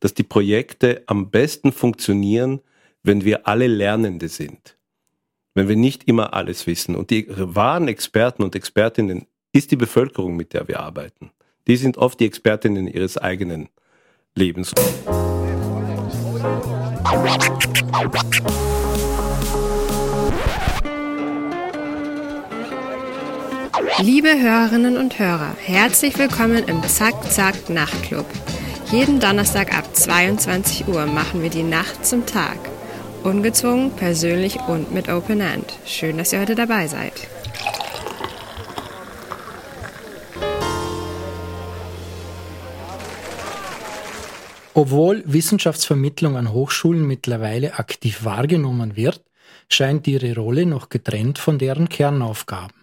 dass die Projekte am besten funktionieren, wenn wir alle Lernende sind. Wenn wir nicht immer alles wissen. Und die wahren Experten und Expertinnen ist die Bevölkerung, mit der wir arbeiten. Die sind oft die Expertinnen ihres eigenen Lebens. Liebe Hörerinnen und Hörer, herzlich willkommen im Zack Zack Nachtclub. Jeden Donnerstag ab 22 Uhr machen wir die Nacht zum Tag. Ungezwungen, persönlich und mit Open End. Schön, dass ihr heute dabei seid. Obwohl Wissenschaftsvermittlung an Hochschulen mittlerweile aktiv wahrgenommen wird, scheint ihre Rolle noch getrennt von deren Kernaufgaben.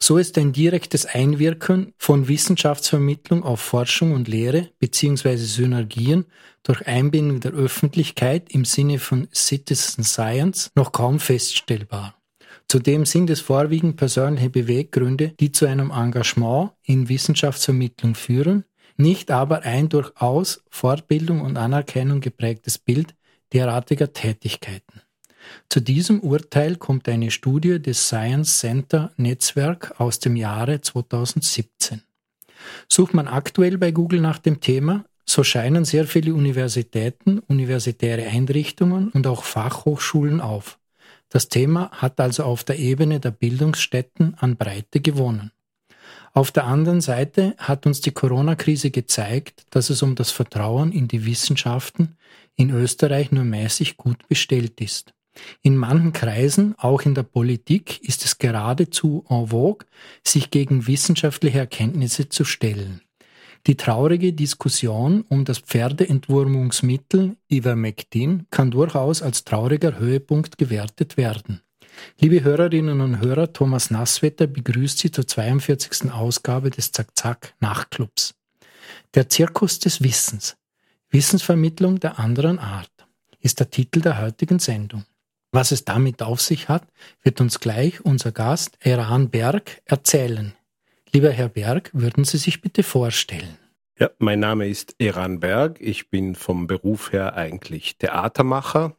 So ist ein direktes Einwirken von Wissenschaftsvermittlung auf Forschung und Lehre bzw. Synergien durch Einbindung der Öffentlichkeit im Sinne von Citizen Science noch kaum feststellbar. Zudem sind es vorwiegend persönliche Beweggründe, die zu einem Engagement in Wissenschaftsvermittlung führen, nicht aber ein durchaus Fortbildung und Anerkennung geprägtes Bild derartiger Tätigkeiten. Zu diesem Urteil kommt eine Studie des Science Center Netzwerk aus dem Jahre 2017. Sucht man aktuell bei Google nach dem Thema, so scheinen sehr viele Universitäten, universitäre Einrichtungen und auch Fachhochschulen auf. Das Thema hat also auf der Ebene der Bildungsstätten an Breite gewonnen. Auf der anderen Seite hat uns die Corona-Krise gezeigt, dass es um das Vertrauen in die Wissenschaften in Österreich nur mäßig gut bestellt ist. In manchen Kreisen, auch in der Politik, ist es geradezu en vogue, sich gegen wissenschaftliche Erkenntnisse zu stellen. Die traurige Diskussion um das Pferdeentwurmungsmittel Ivermectin kann durchaus als trauriger Höhepunkt gewertet werden. Liebe Hörerinnen und Hörer, Thomas Nasswetter begrüßt Sie zur 42. Ausgabe des Zack-Zack Nachtclubs. Der Zirkus des Wissens. Wissensvermittlung der anderen Art ist der Titel der heutigen Sendung. Was es damit auf sich hat, wird uns gleich unser Gast Eran Berg erzählen. Lieber Herr Berg, würden Sie sich bitte vorstellen? Ja, mein Name ist Eran Berg. Ich bin vom Beruf her eigentlich Theatermacher.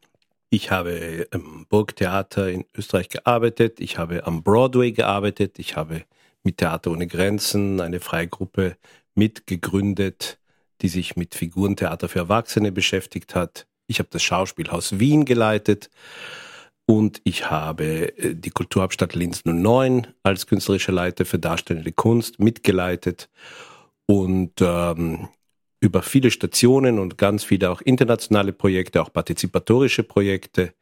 Ich habe im Burgtheater in Österreich gearbeitet. Ich habe am Broadway gearbeitet. Ich habe mit Theater ohne Grenzen eine freie Gruppe mitgegründet, die sich mit Figurentheater für Erwachsene beschäftigt hat. Ich habe das Schauspielhaus Wien geleitet und ich habe äh, die Kulturhauptstadt Linz 09 als künstlerischer Leiter für darstellende Kunst mitgeleitet und ähm, über viele Stationen und ganz viele auch internationale Projekte, auch partizipatorische Projekte,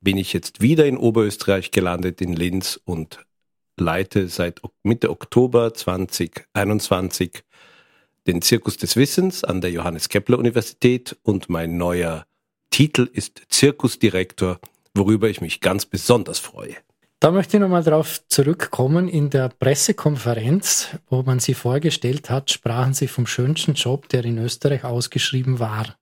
bin ich jetzt wieder in Oberösterreich gelandet, in Linz und leite seit Mitte Oktober 2021 den Zirkus des Wissens an der Johannes Kepler Universität und mein neuer Titel ist Zirkusdirektor, worüber ich mich ganz besonders freue. Da möchte ich nochmal darauf zurückkommen. In der Pressekonferenz, wo man Sie vorgestellt hat, sprachen Sie vom schönsten Job, der in Österreich ausgeschrieben war.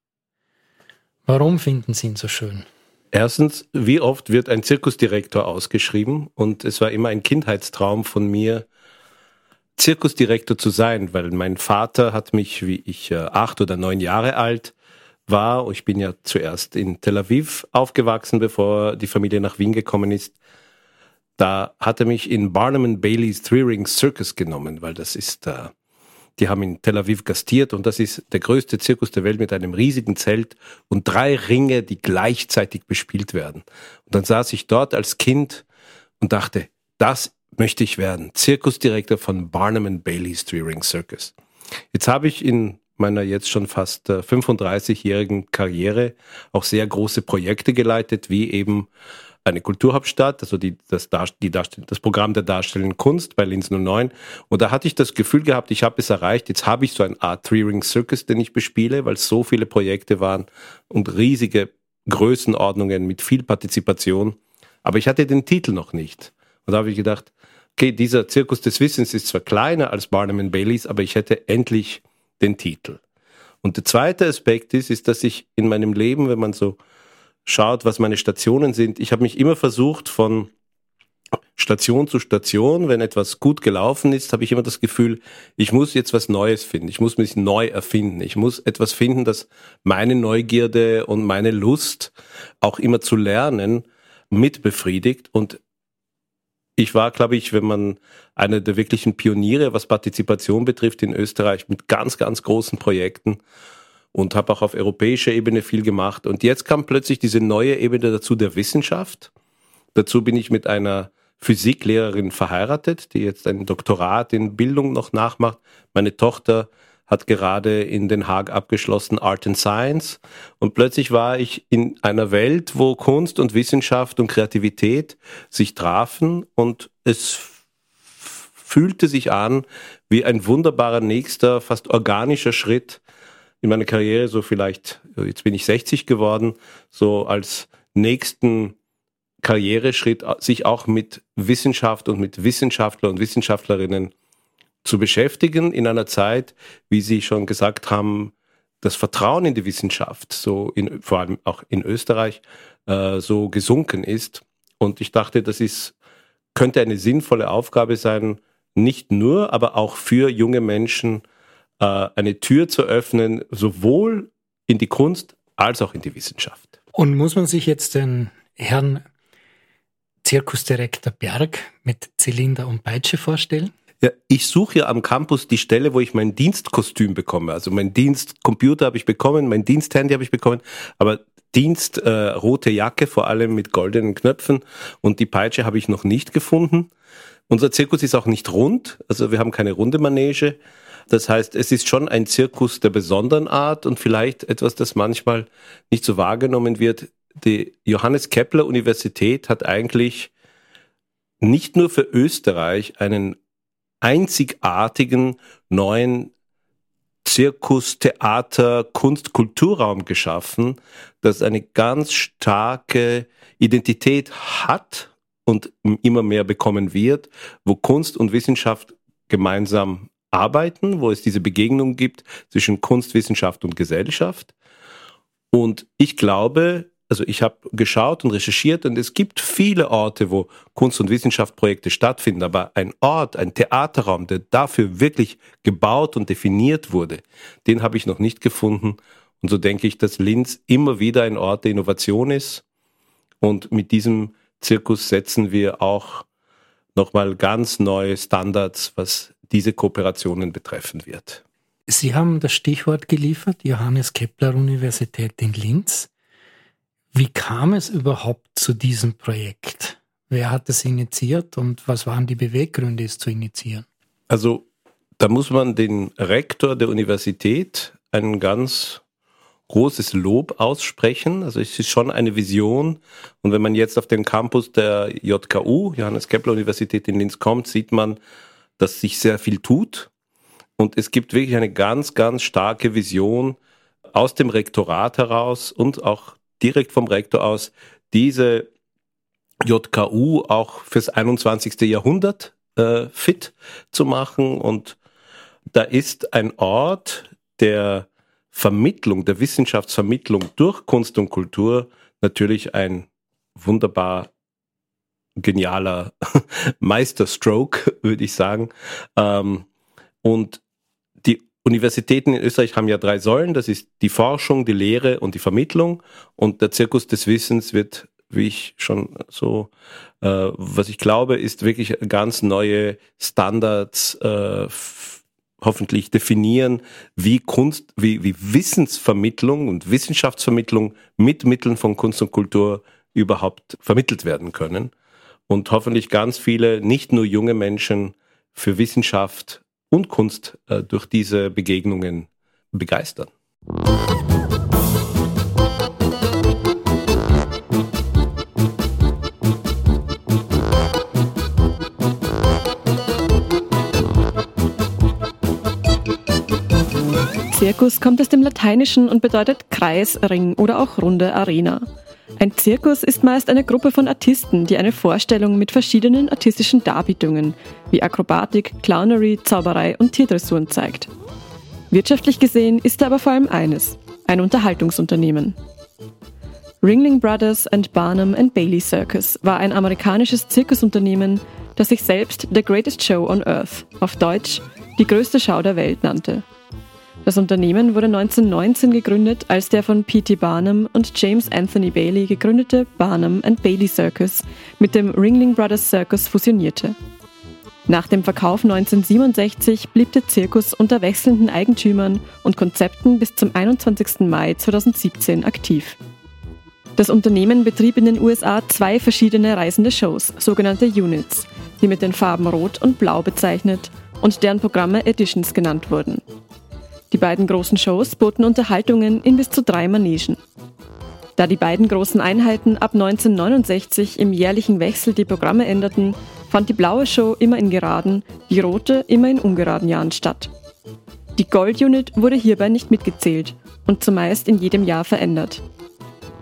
Warum finden Sie ihn so schön? Erstens, wie oft wird ein Zirkusdirektor ausgeschrieben? Und es war immer ein Kindheitstraum von mir, Zirkusdirektor zu sein, weil mein Vater hat mich, wie ich äh, acht oder neun Jahre alt war. Ich bin ja zuerst in Tel Aviv aufgewachsen, bevor die Familie nach Wien gekommen ist. Da hat er mich in Barnum Bailey's Three Ring Circus genommen, weil das ist, äh, die haben in Tel Aviv gastiert und das ist der größte Zirkus der Welt mit einem riesigen Zelt und drei Ringe, die gleichzeitig bespielt werden. Und dann saß ich dort als Kind und dachte, das möchte ich werden. Zirkusdirektor von Barnum Bailey's Three Ring Circus. Jetzt habe ich in meiner jetzt schon fast 35-jährigen äh, Karriere auch sehr große Projekte geleitet, wie eben eine Kulturhauptstadt, also die, das, die das Programm der darstellenden Kunst bei Linz 09. Und da hatte ich das Gefühl gehabt, ich habe es erreicht. Jetzt habe ich so ein Art Three-Ring Circus, den ich bespiele, weil es so viele Projekte waren und riesige Größenordnungen mit viel Partizipation. Aber ich hatte den Titel noch nicht. Und da habe ich gedacht, okay, dieser Zirkus des Wissens ist zwar kleiner als Barnum Baileys, aber ich hätte endlich den Titel. Und der zweite Aspekt ist, ist, dass ich in meinem Leben, wenn man so schaut, was meine Stationen sind, ich habe mich immer versucht, von Station zu Station, wenn etwas gut gelaufen ist, habe ich immer das Gefühl, ich muss jetzt was Neues finden. Ich muss mich neu erfinden. Ich muss etwas finden, das meine Neugierde und meine Lust, auch immer zu lernen, mit befriedigt. Und ich war, glaube ich, wenn man einer der wirklichen Pioniere, was Partizipation betrifft, in Österreich mit ganz, ganz großen Projekten und habe auch auf europäischer Ebene viel gemacht. Und jetzt kam plötzlich diese neue Ebene dazu der Wissenschaft. Dazu bin ich mit einer Physiklehrerin verheiratet, die jetzt ein Doktorat in Bildung noch nachmacht. Meine Tochter hat gerade in Den Haag abgeschlossen Art and Science. Und plötzlich war ich in einer Welt, wo Kunst und Wissenschaft und Kreativität sich trafen und es fühlte sich an wie ein wunderbarer nächster, fast organischer Schritt in meiner Karriere, so vielleicht, jetzt bin ich 60 geworden, so als nächsten Karriereschritt, sich auch mit Wissenschaft und mit Wissenschaftler und Wissenschaftlerinnen zu beschäftigen in einer Zeit, wie Sie schon gesagt haben, das Vertrauen in die Wissenschaft, so in, vor allem auch in Österreich, äh, so gesunken ist. Und ich dachte, das ist, könnte eine sinnvolle Aufgabe sein, nicht nur, aber auch für junge Menschen äh, eine Tür zu öffnen, sowohl in die Kunst als auch in die Wissenschaft. Und muss man sich jetzt den Herrn Zirkusdirektor Berg mit Zylinder und Peitsche vorstellen? Ja, ich suche ja am Campus die Stelle, wo ich mein Dienstkostüm bekomme. Also mein Dienstcomputer habe ich bekommen, mein Diensthandy habe ich bekommen, aber Dienst äh, rote Jacke, vor allem mit goldenen Knöpfen und die Peitsche habe ich noch nicht gefunden. Unser Zirkus ist auch nicht rund, also wir haben keine runde Manege. Das heißt, es ist schon ein Zirkus der besonderen Art und vielleicht etwas, das manchmal nicht so wahrgenommen wird. Die Johannes Kepler Universität hat eigentlich nicht nur für Österreich einen einzigartigen neuen Zirkus, Theater, Kunst, Kulturraum geschaffen, das eine ganz starke Identität hat und immer mehr bekommen wird, wo Kunst und Wissenschaft gemeinsam arbeiten, wo es diese Begegnung gibt zwischen Kunst, Wissenschaft und Gesellschaft. Und ich glaube, also ich habe geschaut und recherchiert und es gibt viele Orte, wo Kunst- und Wissenschaftsprojekte stattfinden, aber ein Ort, ein Theaterraum, der dafür wirklich gebaut und definiert wurde, den habe ich noch nicht gefunden. Und so denke ich, dass Linz immer wieder ein Ort der Innovation ist. Und mit diesem Zirkus setzen wir auch nochmal ganz neue Standards, was diese Kooperationen betreffen wird. Sie haben das Stichwort geliefert, Johannes Kepler Universität in Linz. Wie kam es überhaupt zu diesem Projekt? Wer hat es initiiert und was waren die Beweggründe, es zu initiieren? Also da muss man den Rektor der Universität ein ganz großes Lob aussprechen. Also es ist schon eine Vision. Und wenn man jetzt auf den Campus der JKU, Johannes Kepler Universität in Linz kommt, sieht man, dass sich sehr viel tut. Und es gibt wirklich eine ganz, ganz starke Vision aus dem Rektorat heraus und auch direkt vom Rektor aus, diese JKU auch fürs 21. Jahrhundert äh, fit zu machen. Und da ist ein Ort der Vermittlung, der Wissenschaftsvermittlung durch Kunst und Kultur natürlich ein wunderbar genialer Meisterstroke, würde ich sagen. Ähm, und Universitäten in Österreich haben ja drei Säulen. Das ist die Forschung, die Lehre und die Vermittlung. Und der Zirkus des Wissens wird, wie ich schon so, äh, was ich glaube, ist wirklich ganz neue Standards äh, hoffentlich definieren, wie Kunst, wie, wie Wissensvermittlung und Wissenschaftsvermittlung mit Mitteln von Kunst und Kultur überhaupt vermittelt werden können und hoffentlich ganz viele, nicht nur junge Menschen für Wissenschaft und Kunst äh, durch diese Begegnungen begeistern. Zirkus kommt aus dem Lateinischen und bedeutet Kreis, Ring oder auch runde Arena. Ein Zirkus ist meist eine Gruppe von Artisten, die eine Vorstellung mit verschiedenen artistischen Darbietungen wie Akrobatik, Clownery, Zauberei und Tierdressuren zeigt. Wirtschaftlich gesehen ist er aber vor allem eines, ein Unterhaltungsunternehmen. Ringling Brothers and Barnum and Bailey Circus war ein amerikanisches Zirkusunternehmen, das sich selbst The Greatest Show on Earth, auf Deutsch die größte Schau der Welt nannte. Das Unternehmen wurde 1919 gegründet, als der von P.T. Barnum und James Anthony Bailey gegründete Barnum and Bailey Circus mit dem Ringling Brothers Circus fusionierte. Nach dem Verkauf 1967 blieb der Zirkus unter wechselnden Eigentümern und Konzepten bis zum 21. Mai 2017 aktiv. Das Unternehmen betrieb in den USA zwei verschiedene reisende Shows, sogenannte Units, die mit den Farben Rot und Blau bezeichnet und deren Programme Editions genannt wurden. Die beiden großen Shows boten Unterhaltungen in bis zu drei Manegen. Da die beiden großen Einheiten ab 1969 im jährlichen Wechsel die Programme änderten, fand die blaue Show immer in geraden, die rote immer in ungeraden Jahren statt. Die Gold Unit wurde hierbei nicht mitgezählt und zumeist in jedem Jahr verändert.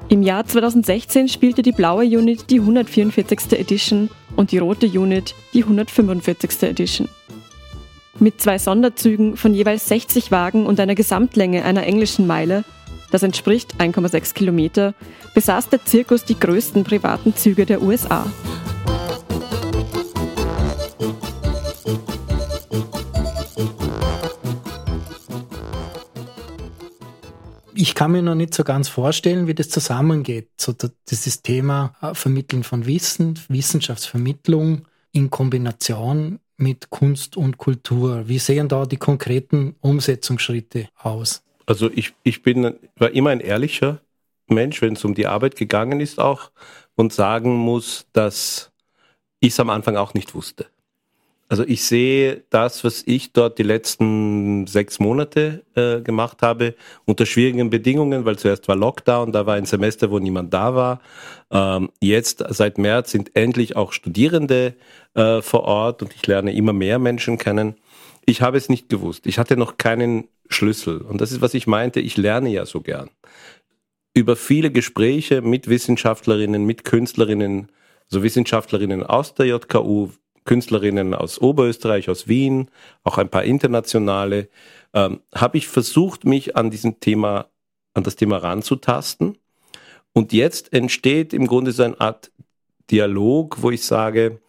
Im Jahr 2016 spielte die blaue Unit die 144. Edition und die rote Unit die 145. Edition. Mit zwei Sonderzügen von jeweils 60 Wagen und einer Gesamtlänge einer englischen Meile, das entspricht 1,6 Kilometer, besaß der Zirkus die größten privaten Züge der USA. ich kann mir noch nicht so ganz vorstellen, wie das zusammengeht. So dieses Thema äh, Vermitteln von Wissen, Wissenschaftsvermittlung in Kombination mit Kunst und Kultur. Wie sehen da die konkreten Umsetzungsschritte aus? Also ich, ich bin, war immer ein ehrlicher Mensch, wenn es um die Arbeit gegangen ist auch und sagen muss, dass ich es am Anfang auch nicht wusste. Also ich sehe das, was ich dort die letzten sechs Monate äh, gemacht habe, unter schwierigen Bedingungen, weil zuerst war Lockdown, da war ein Semester, wo niemand da war. Ähm, jetzt seit März sind endlich auch Studierende äh, vor Ort und ich lerne immer mehr Menschen kennen. Ich habe es nicht gewusst. Ich hatte noch keinen Schlüssel. Und das ist, was ich meinte. Ich lerne ja so gern. Über viele Gespräche mit Wissenschaftlerinnen, mit Künstlerinnen, so Wissenschaftlerinnen aus der JKU, Künstlerinnen aus Oberösterreich, aus Wien, auch ein paar internationale, ähm, habe ich versucht, mich an diesem Thema, an das Thema ranzutasten. Und jetzt entsteht im Grunde so eine Art Dialog, wo ich sage,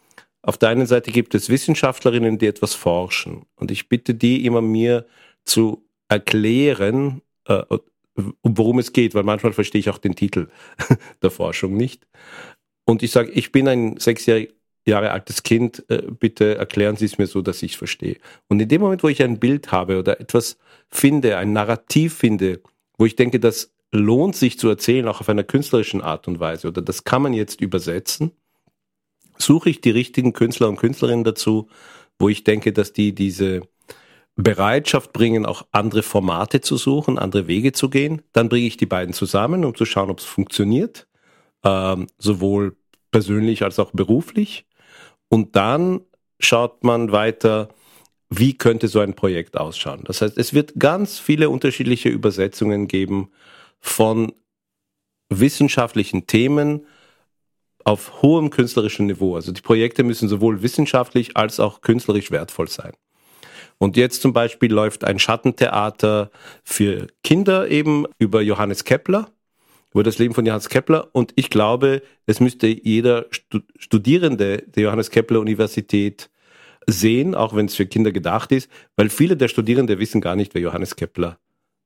auf der einen Seite gibt es Wissenschaftlerinnen, die etwas forschen. Und ich bitte die immer mir zu erklären, äh, worum es geht, weil manchmal verstehe ich auch den Titel der Forschung nicht. Und ich sage, ich bin ein sechsjähriger Jahre altes Kind, äh, bitte erklären Sie es mir so, dass ich es verstehe. Und in dem Moment, wo ich ein Bild habe oder etwas finde, ein Narrativ finde, wo ich denke, das lohnt sich zu erzählen, auch auf einer künstlerischen Art und Weise, oder das kann man jetzt übersetzen, suche ich die richtigen Künstler und Künstlerinnen dazu, wo ich denke, dass die diese Bereitschaft bringen, auch andere Formate zu suchen, andere Wege zu gehen. Dann bringe ich die beiden zusammen, um zu schauen, ob es funktioniert, ähm, sowohl persönlich als auch beruflich. Und dann schaut man weiter, wie könnte so ein Projekt ausschauen. Das heißt, es wird ganz viele unterschiedliche Übersetzungen geben von wissenschaftlichen Themen auf hohem künstlerischen Niveau. Also die Projekte müssen sowohl wissenschaftlich als auch künstlerisch wertvoll sein. Und jetzt zum Beispiel läuft ein Schattentheater für Kinder eben über Johannes Kepler über das Leben von Johannes Kepler und ich glaube, es müsste jeder Studierende der Johannes Kepler Universität sehen, auch wenn es für Kinder gedacht ist, weil viele der Studierende wissen gar nicht, wer Johannes Kepler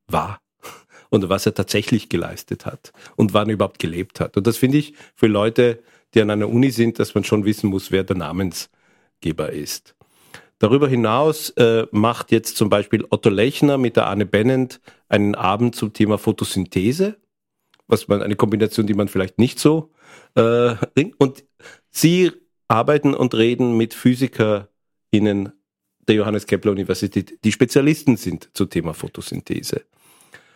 war und was er tatsächlich geleistet hat und wann er überhaupt gelebt hat. Und das finde ich für Leute, die an einer Uni sind, dass man schon wissen muss, wer der Namensgeber ist. Darüber hinaus äh, macht jetzt zum Beispiel Otto Lechner mit der Anne Bennent einen Abend zum Thema Photosynthese was man eine Kombination, die man vielleicht nicht so äh, und sie arbeiten und reden mit PhysikerInnen der Johannes Kepler Universität, die Spezialisten sind zum Thema Photosynthese.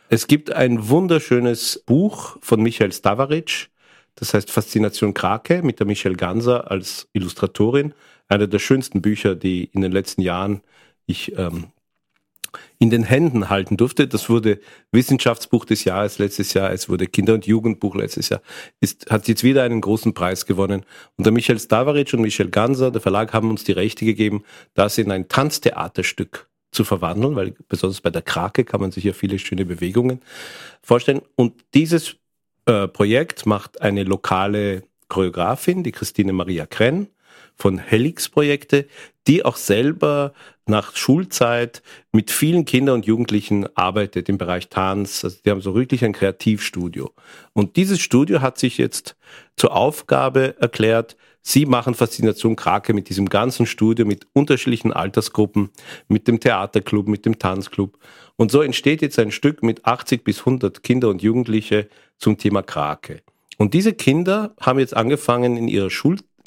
Es gibt ein wunderschönes Buch von Michael Stavaric, das heißt Faszination Krake mit der Michelle Ganser als Illustratorin. Einer der schönsten Bücher, die in den letzten Jahren ich ähm, in den Händen halten durfte. Das wurde Wissenschaftsbuch des Jahres letztes Jahr, es wurde Kinder- und Jugendbuch letztes Jahr, ist, hat jetzt wieder einen großen Preis gewonnen. Und der Michael Stavaric und Michel Ganser, der Verlag, haben uns die Rechte gegeben, das in ein Tanztheaterstück zu verwandeln, weil besonders bei der Krake kann man sich ja viele schöne Bewegungen vorstellen. Und dieses äh, Projekt macht eine lokale Choreografin, die Christine Maria Krenn von Helix Projekte, die auch selber nach Schulzeit mit vielen Kindern und Jugendlichen arbeitet im Bereich Tanz. Also die haben so wirklich ein Kreativstudio. Und dieses Studio hat sich jetzt zur Aufgabe erklärt, sie machen Faszination Krake mit diesem ganzen Studio, mit unterschiedlichen Altersgruppen, mit dem Theaterclub, mit dem Tanzclub. Und so entsteht jetzt ein Stück mit 80 bis 100 Kinder und Jugendliche zum Thema Krake. Und diese Kinder haben jetzt angefangen, in ihre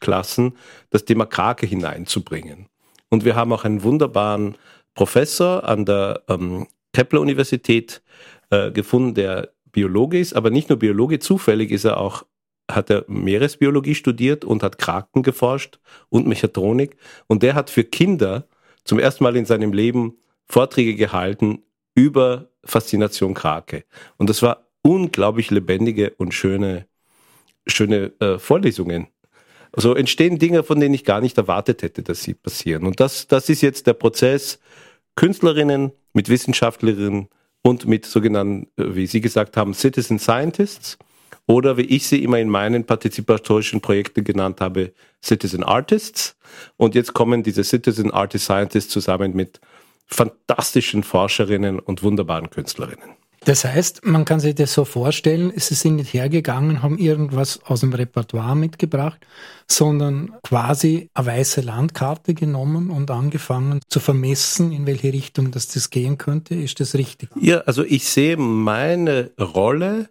Schulklassen das Thema Krake hineinzubringen. Und wir haben auch einen wunderbaren Professor an der ähm, Kepler-Universität äh, gefunden, der Biologe ist, aber nicht nur Biologe, zufällig ist er auch, hat er Meeresbiologie studiert und hat Kraken geforscht und Mechatronik. Und der hat für Kinder zum ersten Mal in seinem Leben Vorträge gehalten über Faszination Krake. Und das war unglaublich lebendige und schöne, schöne äh, Vorlesungen. Also entstehen Dinge, von denen ich gar nicht erwartet hätte, dass sie passieren. Und das, das ist jetzt der Prozess, Künstlerinnen mit Wissenschaftlerinnen und mit sogenannten, äh, wie Sie gesagt haben, Citizen Scientists oder wie ich sie immer in meinen partizipatorischen Projekten genannt habe, Citizen Artists. Und jetzt kommen diese Citizen Artist Scientists zusammen mit fantastischen Forscherinnen und wunderbaren Künstlerinnen. Das heißt, man kann sich das so vorstellen, sie sind nicht hergegangen, haben irgendwas aus dem Repertoire mitgebracht, sondern quasi eine weiße Landkarte genommen und angefangen zu vermessen, in welche Richtung das, das gehen könnte. Ist das richtig? Ja, also ich sehe meine Rolle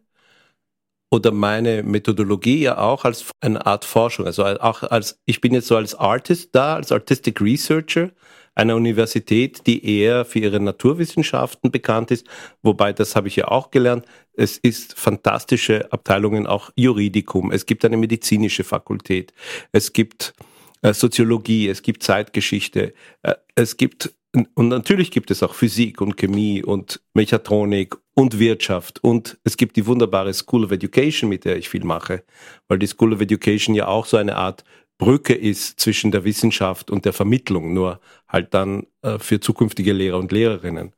oder meine Methodologie ja auch als eine Art Forschung. Also auch als, ich bin jetzt so als Artist da, als Artistic Researcher einer Universität, die eher für ihre Naturwissenschaften bekannt ist. Wobei, das habe ich ja auch gelernt, es ist fantastische Abteilungen, auch Juridikum. Es gibt eine medizinische Fakultät. Es gibt äh, Soziologie, es gibt Zeitgeschichte. Äh, es gibt und natürlich gibt es auch Physik und Chemie und Mechatronik und Wirtschaft und es gibt die wunderbare School of Education, mit der ich viel mache, weil die School of Education ja auch so eine Art Brücke ist zwischen der Wissenschaft und der Vermittlung, nur halt dann äh, für zukünftige Lehrer und Lehrerinnen.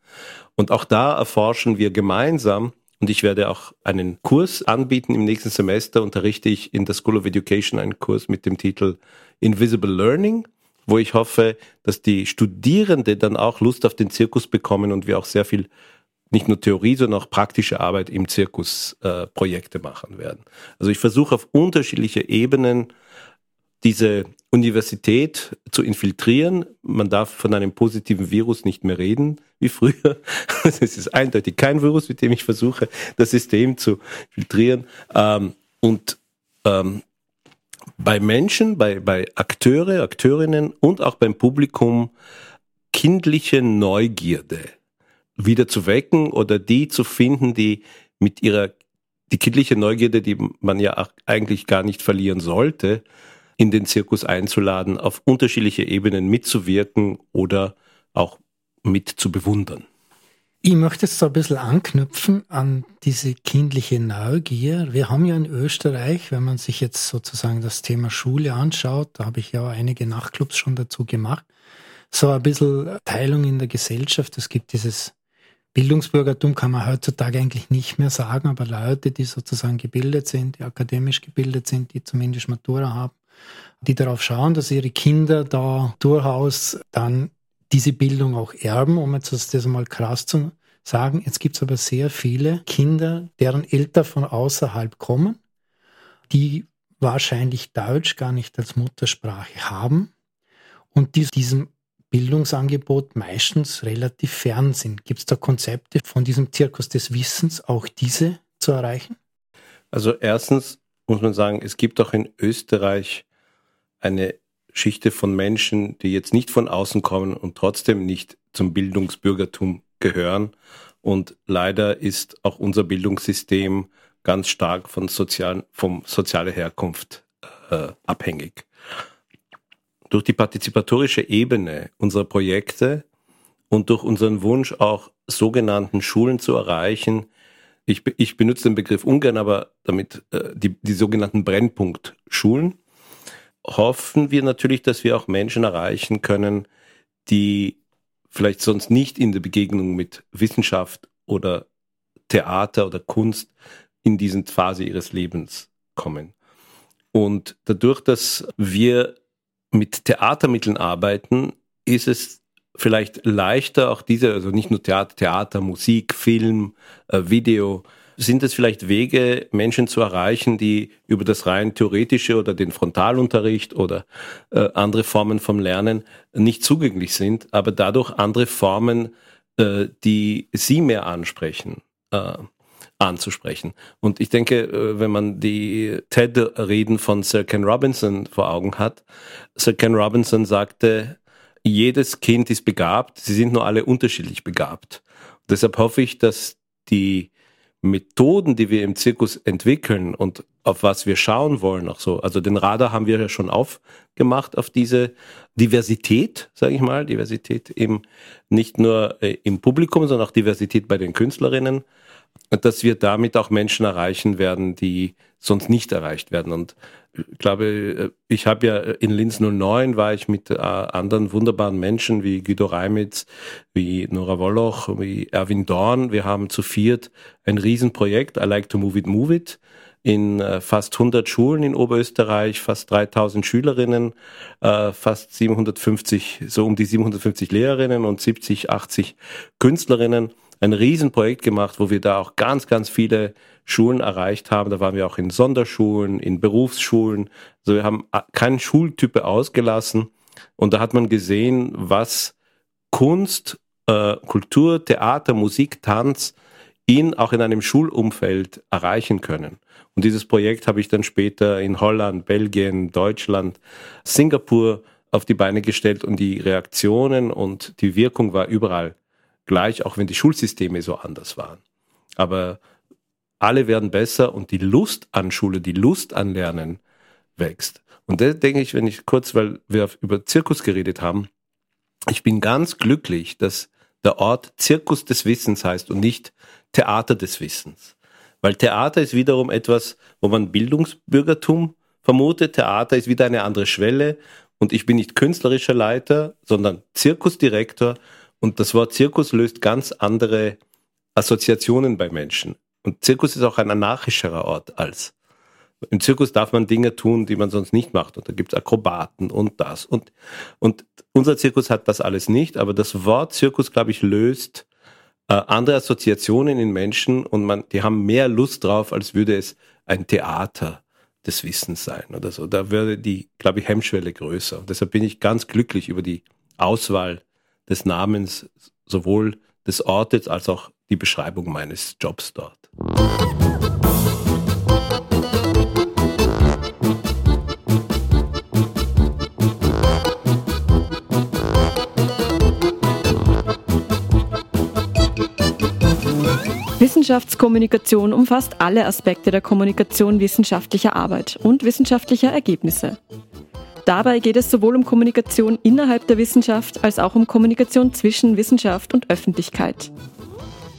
Und auch da erforschen wir gemeinsam, und ich werde auch einen Kurs anbieten im nächsten Semester, unterrichte ich in der School of Education einen Kurs mit dem Titel Invisible Learning, wo ich hoffe, dass die Studierende dann auch Lust auf den Zirkus bekommen und wir auch sehr viel nicht nur Theorie, sondern auch praktische Arbeit im Zirkus äh, Projekte machen werden. Also ich versuche auf unterschiedliche Ebenen diese Universität zu infiltrieren. Man darf von einem positiven Virus nicht mehr reden wie früher. Es ist eindeutig kein Virus, mit dem ich versuche, das System zu filtrieren. Ähm, und ähm, bei Menschen, bei, bei Akteure, Akteurinnen und auch beim Publikum kindliche Neugierde wieder zu wecken oder die zu finden, die mit ihrer, die kindliche Neugierde, die man ja eigentlich gar nicht verlieren sollte, in den Zirkus einzuladen, auf unterschiedliche Ebenen mitzuwirken oder auch mit zu bewundern. Ich möchte jetzt so ein bisschen anknüpfen an diese kindliche Neugier. Wir haben ja in Österreich, wenn man sich jetzt sozusagen das Thema Schule anschaut, da habe ich ja einige Nachtclubs schon dazu gemacht, so ein bisschen Teilung in der Gesellschaft. Es gibt dieses Bildungsbürgertum, kann man heutzutage eigentlich nicht mehr sagen, aber Leute, die sozusagen gebildet sind, die akademisch gebildet sind, die zumindest Matura haben, die darauf schauen, dass ihre Kinder da durchaus dann diese Bildung auch erben, um jetzt das mal krass zu sagen. Jetzt gibt es aber sehr viele Kinder, deren Eltern von außerhalb kommen, die wahrscheinlich Deutsch gar nicht als Muttersprache haben und die diesem Bildungsangebot meistens relativ fern sind. Gibt es da Konzepte von diesem Zirkus des Wissens, auch diese zu erreichen? Also erstens muss man sagen, es gibt auch in Österreich eine Schichte von Menschen, die jetzt nicht von außen kommen und trotzdem nicht zum Bildungsbürgertum gehören. Und leider ist auch unser Bildungssystem ganz stark von sozialen, vom soziale Herkunft äh, abhängig. Durch die partizipatorische Ebene unserer Projekte und durch unseren Wunsch auch sogenannten Schulen zu erreichen, ich, ich benutze den Begriff ungern, aber damit äh, die, die sogenannten Brennpunktschulen, hoffen wir natürlich, dass wir auch Menschen erreichen können, die vielleicht sonst nicht in der Begegnung mit Wissenschaft oder Theater oder Kunst in diesen Phase ihres Lebens kommen. Und dadurch, dass wir mit Theatermitteln arbeiten, ist es vielleicht leichter, auch diese, also nicht nur Theater, Theater, Musik, Film, äh, Video, sind es vielleicht Wege, Menschen zu erreichen, die über das rein theoretische oder den Frontalunterricht oder äh, andere Formen vom Lernen nicht zugänglich sind, aber dadurch andere Formen, äh, die sie mehr ansprechen, äh, anzusprechen. Und ich denke, äh, wenn man die TED-Reden von Sir Ken Robinson vor Augen hat, Sir Ken Robinson sagte, jedes Kind ist begabt, sie sind nur alle unterschiedlich begabt. Deshalb hoffe ich, dass die Methoden, die wir im Zirkus entwickeln und auf was wir schauen wollen, auch so. Also den Radar haben wir ja schon aufgemacht auf diese Diversität, sage ich mal, Diversität eben nicht nur äh, im Publikum, sondern auch Diversität bei den Künstlerinnen, dass wir damit auch Menschen erreichen werden, die sonst nicht erreicht werden. Und ich glaube, äh, ich habe ja in Linz 09 war ich mit äh, anderen wunderbaren Menschen wie Guido Reimitz, wie Nora Wolloch, wie Erwin Dorn. Wir haben zu viert ein Riesenprojekt, I like to move it, move it, in äh, fast 100 Schulen in Oberösterreich, fast 3000 Schülerinnen, fast 750, so um die 750 Lehrerinnen und 70, 80 Künstlerinnen ein Riesenprojekt gemacht, wo wir da auch ganz, ganz viele Schulen erreicht haben. Da waren wir auch in Sonderschulen, in Berufsschulen. Also wir haben keine Schultype ausgelassen. Und da hat man gesehen, was Kunst, äh, Kultur, Theater, Musik, Tanz in auch in einem Schulumfeld erreichen können. Und dieses Projekt habe ich dann später in Holland, Belgien, Deutschland, Singapur auf die Beine gestellt und die Reaktionen und die Wirkung war überall gleich, auch wenn die Schulsysteme so anders waren. Aber alle werden besser und die Lust an Schule, die Lust an Lernen wächst. Und da denke ich, wenn ich kurz, weil wir über Zirkus geredet haben, ich bin ganz glücklich, dass der Ort Zirkus des Wissens heißt und nicht Theater des Wissens. Weil Theater ist wiederum etwas, wo man Bildungsbürgertum vermutet. Theater ist wieder eine andere Schwelle. Und ich bin nicht künstlerischer Leiter, sondern Zirkusdirektor. Und das Wort Zirkus löst ganz andere Assoziationen bei Menschen. Und Zirkus ist auch ein anarchischerer Ort als. Im Zirkus darf man Dinge tun, die man sonst nicht macht. Und da gibt es Akrobaten und das. Und, und unser Zirkus hat das alles nicht, aber das Wort Zirkus, glaube ich, löst äh, andere Assoziationen in Menschen und man, die haben mehr Lust drauf, als würde es ein Theater des Wissens sein oder so. Da würde die, glaube ich, Hemmschwelle größer. Und deshalb bin ich ganz glücklich über die Auswahl des Namens, sowohl des Ortes als auch die Beschreibung meines Jobs dort. Wissenschaftskommunikation umfasst alle Aspekte der Kommunikation wissenschaftlicher Arbeit und wissenschaftlicher Ergebnisse. Dabei geht es sowohl um Kommunikation innerhalb der Wissenschaft als auch um Kommunikation zwischen Wissenschaft und Öffentlichkeit.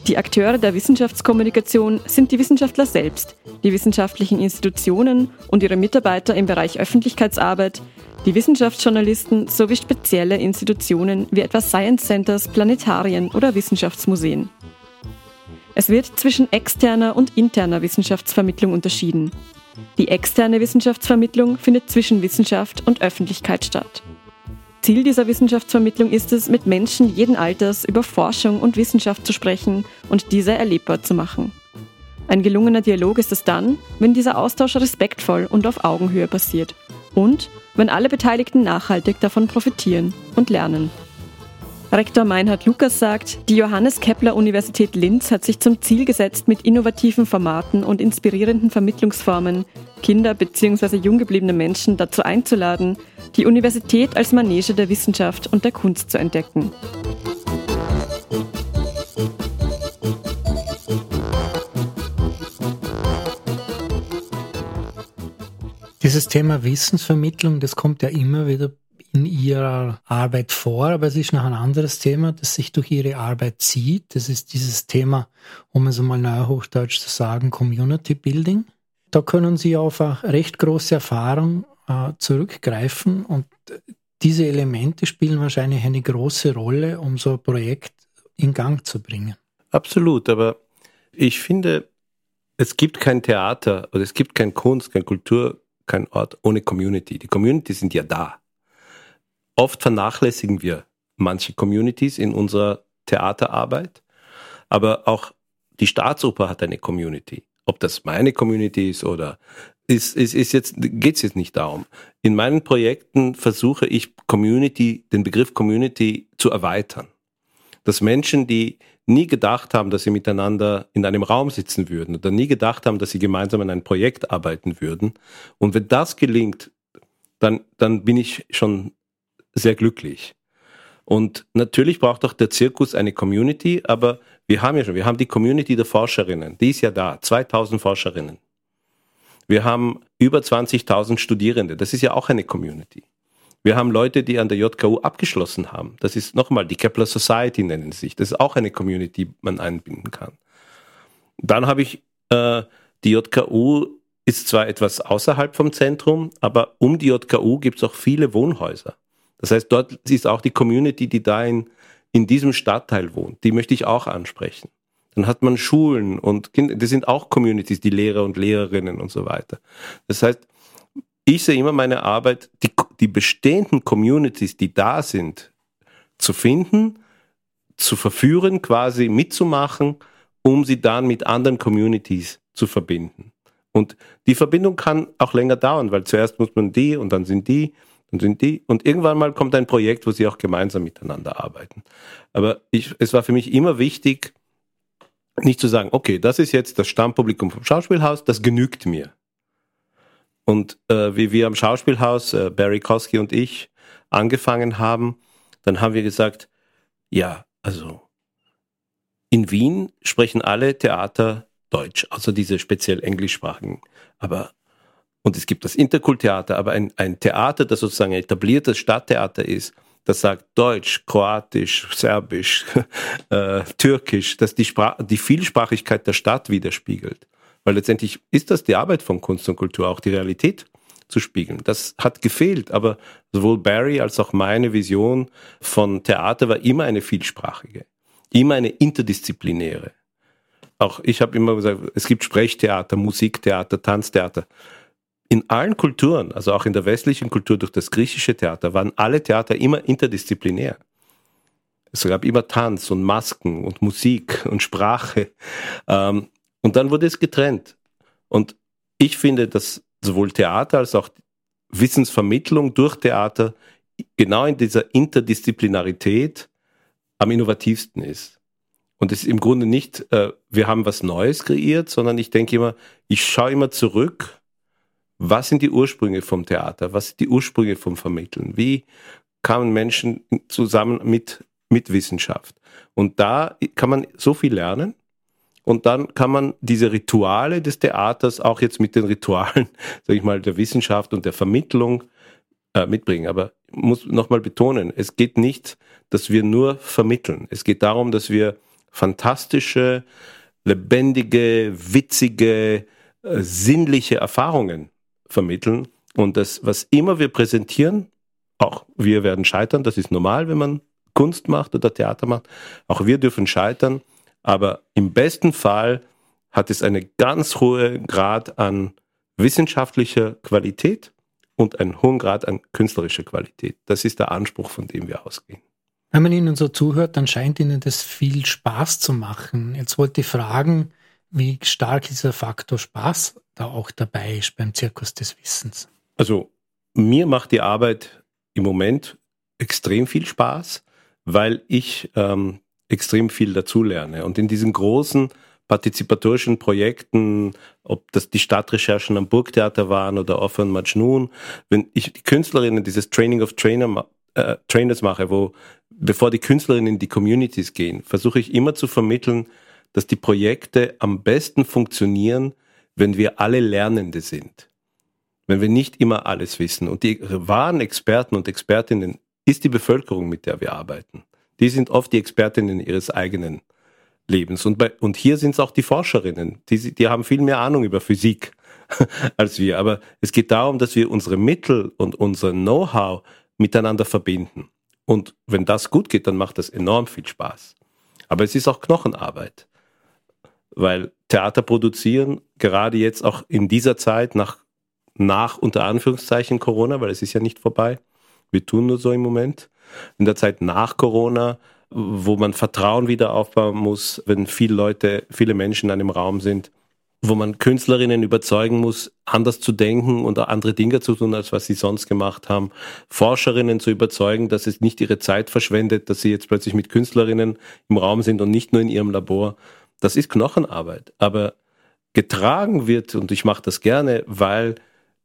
Die Akteure der Wissenschaftskommunikation sind die Wissenschaftler selbst, die wissenschaftlichen Institutionen und ihre Mitarbeiter im Bereich Öffentlichkeitsarbeit, die Wissenschaftsjournalisten sowie spezielle Institutionen wie etwa Science Centers, Planetarien oder Wissenschaftsmuseen. Es wird zwischen externer und interner Wissenschaftsvermittlung unterschieden. Die externe Wissenschaftsvermittlung findet zwischen Wissenschaft und Öffentlichkeit statt. Ziel dieser Wissenschaftsvermittlung ist es, mit Menschen jeden Alters über Forschung und Wissenschaft zu sprechen und diese erlebbar zu machen. Ein gelungener Dialog ist es dann, wenn dieser Austausch respektvoll und auf Augenhöhe passiert und wenn alle Beteiligten nachhaltig davon profitieren und lernen. Rektor Meinhard Lukas sagt, die Johannes Kepler Universität Linz hat sich zum Ziel gesetzt, mit innovativen Formaten und inspirierenden Vermittlungsformen Kinder bzw. junggebliebene Menschen dazu einzuladen, die Universität als Manege der Wissenschaft und der Kunst zu entdecken. Dieses Thema Wissensvermittlung, das kommt ja immer wieder in ihrer Arbeit vor, aber es ist noch ein anderes Thema, das sich durch ihre Arbeit zieht. Das ist dieses Thema, um es einmal neuhochdeutsch zu sagen, Community Building. Da können Sie auf eine recht große Erfahrung äh, zurückgreifen und diese Elemente spielen wahrscheinlich eine große Rolle, um so ein Projekt in Gang zu bringen. Absolut, aber ich finde, es gibt kein Theater oder es gibt kein Kunst, kein Kultur, kein Ort ohne Community. Die Community sind ja da. Oft vernachlässigen wir manche Communities in unserer Theaterarbeit, aber auch die Staatsoper hat eine Community. Ob das meine Community ist oder ist, ist, ist jetzt, geht's jetzt nicht darum. In meinen Projekten versuche ich Community, den Begriff Community zu erweitern. Dass Menschen, die nie gedacht haben, dass sie miteinander in einem Raum sitzen würden oder nie gedacht haben, dass sie gemeinsam an einem Projekt arbeiten würden. Und wenn das gelingt, dann, dann bin ich schon sehr glücklich. Und natürlich braucht auch der Zirkus eine Community, aber wir haben ja schon, wir haben die Community der Forscherinnen, die ist ja da, 2000 Forscherinnen. Wir haben über 20.000 Studierende, das ist ja auch eine Community. Wir haben Leute, die an der JKU abgeschlossen haben. Das ist nochmal die Kepler Society nennen sich. Das ist auch eine Community, die man einbinden kann. Dann habe ich äh, die JKU ist zwar etwas außerhalb vom Zentrum, aber um die JKU gibt es auch viele Wohnhäuser. Das heißt, dort ist auch die Community, die da in, in diesem Stadtteil wohnt. Die möchte ich auch ansprechen. Dann hat man Schulen und Kinder, das sind auch Communities, die Lehrer und Lehrerinnen und so weiter. Das heißt, ich sehe immer meine Arbeit, die, die bestehenden Communities, die da sind, zu finden, zu verführen, quasi mitzumachen, um sie dann mit anderen Communities zu verbinden. Und die Verbindung kann auch länger dauern, weil zuerst muss man die und dann sind die und sind die. Und irgendwann mal kommt ein Projekt, wo sie auch gemeinsam miteinander arbeiten. Aber ich, es war für mich immer wichtig, nicht zu sagen, okay, das ist jetzt das Stammpublikum vom Schauspielhaus, das genügt mir. Und äh, wie wir am Schauspielhaus, äh, Barry Kosky und ich, angefangen haben, dann haben wir gesagt, ja, also in Wien sprechen alle Theater Deutsch, also diese speziell englischsprachigen. Aber und es gibt das Interkultheater, aber ein, ein Theater, das sozusagen ein etabliertes Stadttheater ist, das sagt Deutsch, Kroatisch, Serbisch, äh, Türkisch, das die, Sprach die Vielsprachigkeit der Stadt widerspiegelt. Weil letztendlich ist das die Arbeit von Kunst und Kultur, auch die Realität zu spiegeln. Das hat gefehlt, aber sowohl Barry als auch meine Vision von Theater war immer eine vielsprachige, immer eine interdisziplinäre. Auch ich habe immer gesagt, es gibt Sprechtheater, Musiktheater, Tanztheater in allen Kulturen, also auch in der westlichen Kultur durch das griechische Theater, waren alle Theater immer interdisziplinär. Es gab immer Tanz und Masken und Musik und Sprache. Ähm, und dann wurde es getrennt. Und ich finde, dass sowohl Theater als auch Wissensvermittlung durch Theater genau in dieser Interdisziplinarität am innovativsten ist. Und es ist im Grunde nicht, äh, wir haben was Neues kreiert, sondern ich denke immer, ich schaue immer zurück was sind die Ursprünge vom Theater? Was sind die Ursprünge vom Vermitteln? Wie kamen Menschen zusammen mit, mit Wissenschaft? Und da kann man so viel lernen. Und dann kann man diese Rituale des Theaters auch jetzt mit den Ritualen, sage ich mal, der Wissenschaft und der Vermittlung äh, mitbringen. Aber muss nochmal betonen, es geht nicht, dass wir nur vermitteln. Es geht darum, dass wir fantastische, lebendige, witzige, äh, sinnliche Erfahrungen vermitteln. Und das, was immer wir präsentieren, auch wir werden scheitern, das ist normal, wenn man Kunst macht oder Theater macht. Auch wir dürfen scheitern, aber im besten Fall hat es einen ganz hohen Grad an wissenschaftlicher Qualität und einen hohen Grad an künstlerischer Qualität. Das ist der Anspruch, von dem wir ausgehen. Wenn man Ihnen so zuhört, dann scheint Ihnen das viel Spaß zu machen. Jetzt wollte ich fragen, wie stark dieser Faktor Spaß da auch dabei ist beim Zirkus des Wissens? Also mir macht die Arbeit im Moment extrem viel Spaß, weil ich ähm, extrem viel dazulerne. Und in diesen großen partizipatorischen Projekten, ob das die Stadtrecherchen am Burgtheater waren oder Offer und Majnun, wenn ich die Künstlerinnen dieses Training of Trainer, äh, Trainers mache, wo bevor die Künstlerinnen in die Communities gehen, versuche ich immer zu vermitteln, dass die Projekte am besten funktionieren, wenn wir alle Lernende sind. Wenn wir nicht immer alles wissen. Und die wahren Experten und Expertinnen ist die Bevölkerung, mit der wir arbeiten. Die sind oft die Expertinnen ihres eigenen Lebens. Und, bei, und hier sind es auch die Forscherinnen. Die, die haben viel mehr Ahnung über Physik als wir. Aber es geht darum, dass wir unsere Mittel und unser Know-how miteinander verbinden. Und wenn das gut geht, dann macht das enorm viel Spaß. Aber es ist auch Knochenarbeit weil Theater produzieren, gerade jetzt auch in dieser Zeit nach, nach unter Anführungszeichen Corona, weil es ist ja nicht vorbei, wir tun nur so im Moment, in der Zeit nach Corona, wo man Vertrauen wieder aufbauen muss, wenn viele Leute, viele Menschen in einem Raum sind, wo man Künstlerinnen überzeugen muss, anders zu denken und andere Dinge zu tun, als was sie sonst gemacht haben. Forscherinnen zu überzeugen, dass es nicht ihre Zeit verschwendet, dass sie jetzt plötzlich mit Künstlerinnen im Raum sind und nicht nur in ihrem Labor. Das ist Knochenarbeit. Aber getragen wird, und ich mache das gerne, weil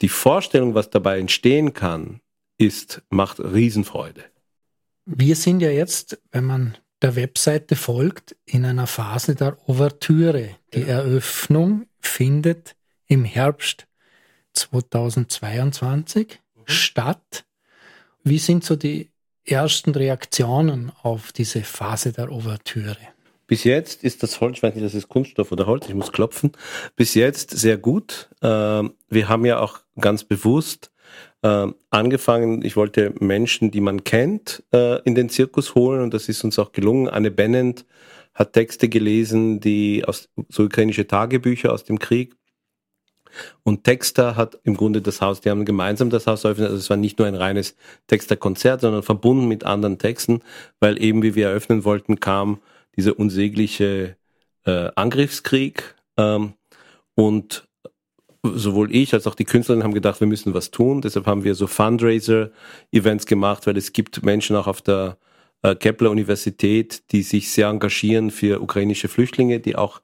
die Vorstellung, was dabei entstehen kann, ist, macht Riesenfreude. Wir sind ja jetzt, wenn man der Webseite folgt, in einer Phase der Ouvertüre. Die Eröffnung findet im Herbst 2022 mhm. statt. Wie sind so die ersten Reaktionen auf diese Phase der Ouvertüre? Bis jetzt ist das Holz, ich weiß nicht, das ist Kunststoff oder Holz, ich muss klopfen, bis jetzt sehr gut. Ähm, wir haben ja auch ganz bewusst ähm, angefangen, ich wollte Menschen, die man kennt, äh, in den Zirkus holen und das ist uns auch gelungen. Anne Bennent hat Texte gelesen, die aus so ukrainische Tagebücher aus dem Krieg und Texter hat im Grunde das Haus, die haben gemeinsam das Haus eröffnet. Also es war nicht nur ein reines Texterkonzert, sondern verbunden mit anderen Texten, weil eben wie wir eröffnen wollten, kam dieser unsägliche äh, Angriffskrieg. Ähm, und sowohl ich als auch die Künstlerinnen haben gedacht, wir müssen was tun. Deshalb haben wir so Fundraiser-Events gemacht, weil es gibt Menschen auch auf der äh, Kepler Universität, die sich sehr engagieren für ukrainische Flüchtlinge, die auch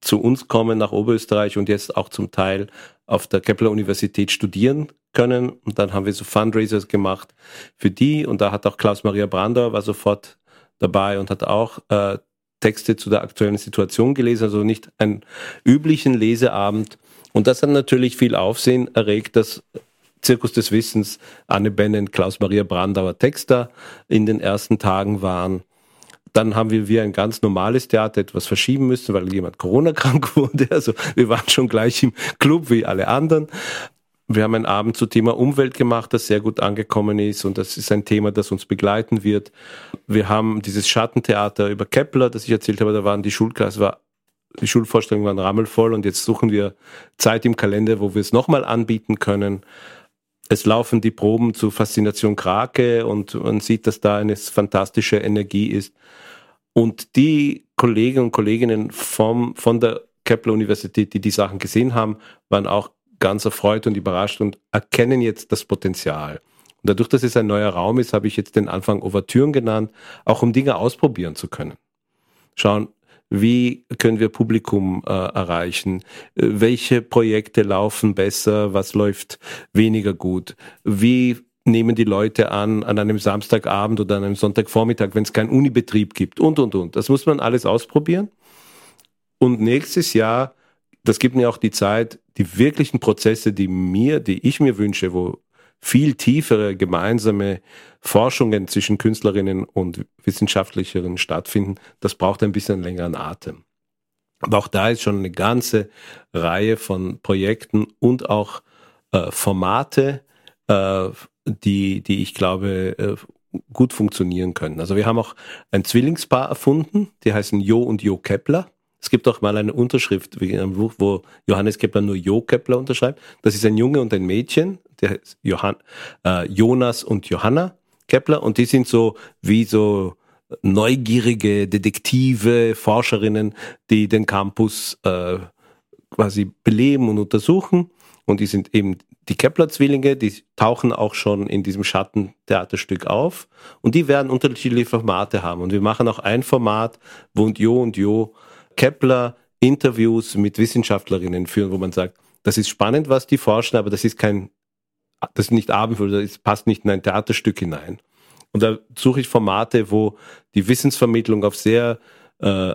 zu uns kommen nach Oberösterreich und jetzt auch zum Teil auf der Kepler Universität studieren können. Und dann haben wir so Fundraisers gemacht für die. Und da hat auch Klaus-Maria Brandauer war sofort dabei und hat auch äh, Texte zu der aktuellen Situation gelesen, also nicht einen üblichen Leseabend. Und das hat natürlich viel Aufsehen erregt, dass Zirkus des Wissens, Anne Bennen, Klaus-Maria Brandauer Texter in den ersten Tagen waren. Dann haben wir wie ein ganz normales Theater etwas verschieben müssen, weil jemand Corona-krank wurde. Also wir waren schon gleich im Club wie alle anderen. Wir haben einen Abend zu Thema Umwelt gemacht, das sehr gut angekommen ist und das ist ein Thema, das uns begleiten wird. Wir haben dieses Schattentheater über Kepler, das ich erzählt habe, da waren die Schulklasse, war, die Schulvorstellungen waren rammelvoll und jetzt suchen wir Zeit im Kalender, wo wir es nochmal anbieten können. Es laufen die Proben zu Faszination Krake und man sieht, dass da eine fantastische Energie ist. Und die Kollegen und Kolleginnen vom, von der Kepler Universität, die die Sachen gesehen haben, waren auch ganz erfreut und überrascht und erkennen jetzt das Potenzial. Und dadurch, dass es ein neuer Raum ist, habe ich jetzt den Anfang Ouvertüren genannt, auch um Dinge ausprobieren zu können. Schauen, wie können wir Publikum äh, erreichen? Welche Projekte laufen besser? Was läuft weniger gut? Wie nehmen die Leute an an einem Samstagabend oder an einem Sonntagvormittag, wenn es keinen Unibetrieb gibt und, und, und. Das muss man alles ausprobieren. Und nächstes Jahr das gibt mir auch die Zeit, die wirklichen Prozesse, die mir, die ich mir wünsche, wo viel tiefere gemeinsame Forschungen zwischen Künstlerinnen und Wissenschaftlerinnen stattfinden, das braucht ein bisschen längeren Atem. Aber auch da ist schon eine ganze Reihe von Projekten und auch äh, Formate, äh, die, die ich glaube äh, gut funktionieren können. Also wir haben auch ein Zwillingspaar erfunden, die heißen Jo und Jo Kepler. Es gibt auch mal eine Unterschrift in einem Buch, wo Johannes Kepler nur Jo Kepler unterschreibt. Das ist ein Junge und ein Mädchen, der heißt Johann, äh, Jonas und Johanna Kepler und die sind so wie so neugierige Detektive, Forscherinnen, die den Campus äh, quasi beleben und untersuchen. Und die sind eben die Kepler-Zwillinge, die tauchen auch schon in diesem Schattentheaterstück auf. Und die werden unterschiedliche Formate haben. Und wir machen auch ein Format, wo und Jo und Jo Kepler Interviews mit Wissenschaftlerinnen führen, wo man sagt, das ist spannend, was die forschen, aber das ist kein, das ist nicht Abendfüller, das passt nicht in ein Theaterstück hinein. Und da suche ich Formate, wo die Wissensvermittlung auf sehr äh,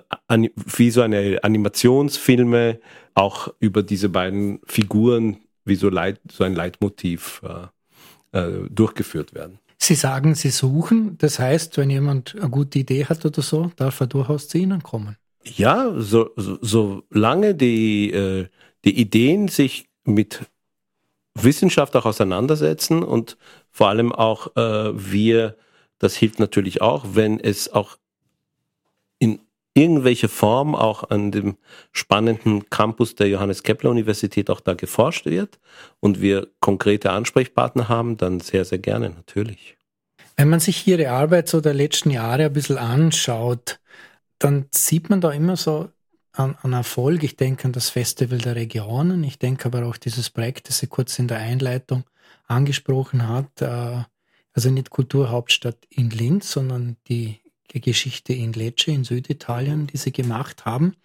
wie so eine Animationsfilme auch über diese beiden Figuren wie so, Leit, so ein Leitmotiv äh, äh, durchgeführt werden. Sie sagen, Sie suchen, das heißt, wenn jemand eine gute Idee hat oder so, darf er durchaus zu Ihnen kommen. Ja, so, so, solange die, äh, die Ideen sich mit Wissenschaft auch auseinandersetzen und vor allem auch äh, wir, das hilft natürlich auch, wenn es auch in irgendwelche Form auch an dem spannenden Campus der Johannes Kepler Universität auch da geforscht wird und wir konkrete Ansprechpartner haben, dann sehr, sehr gerne, natürlich. Wenn man sich Ihre Arbeit so der letzten Jahre ein bisschen anschaut, dann sieht man da immer so an, an Erfolg. Ich denke an das Festival der Regionen. Ich denke aber auch dieses Projekt, das Sie kurz in der Einleitung angesprochen hat. Äh, also nicht Kulturhauptstadt in Linz, sondern die Geschichte in Lecce in Süditalien, die Sie gemacht haben.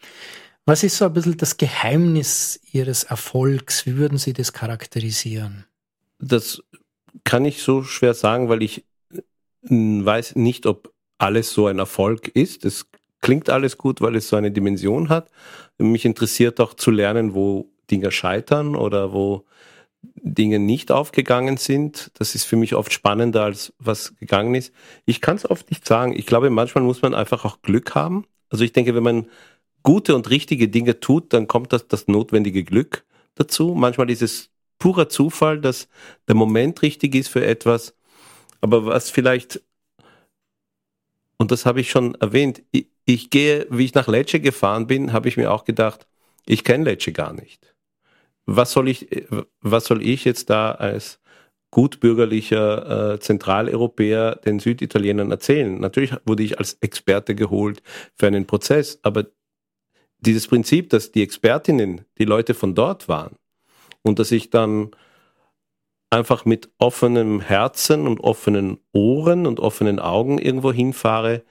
Was ist so ein bisschen das Geheimnis Ihres Erfolgs? Wie würden Sie das charakterisieren? Das kann ich so schwer sagen, weil ich weiß nicht, ob alles so ein Erfolg ist. Es klingt alles gut, weil es so eine Dimension hat. Mich interessiert auch zu lernen, wo Dinge scheitern oder wo Dinge nicht aufgegangen sind. Das ist für mich oft spannender, als was gegangen ist. Ich kann es oft nicht sagen. Ich glaube, manchmal muss man einfach auch Glück haben. Also ich denke, wenn man gute und richtige Dinge tut, dann kommt das, das notwendige Glück dazu. Manchmal ist es purer Zufall, dass der Moment richtig ist für etwas. Aber was vielleicht, und das habe ich schon erwähnt, ich, ich gehe, wie ich nach Lecce gefahren bin, habe ich mir auch gedacht, ich kenne Lecce gar nicht was soll ich, was soll ich jetzt da als gutbürgerlicher äh, Zentraleuropäer den Süditalienern erzählen? Natürlich wurde ich als Experte geholt für einen Prozess, aber dieses Prinzip, dass die Expertinnen die Leute von dort waren und dass ich dann einfach mit offenem Herzen und offenen Ohren und offenen Augen irgendwo hinfahre.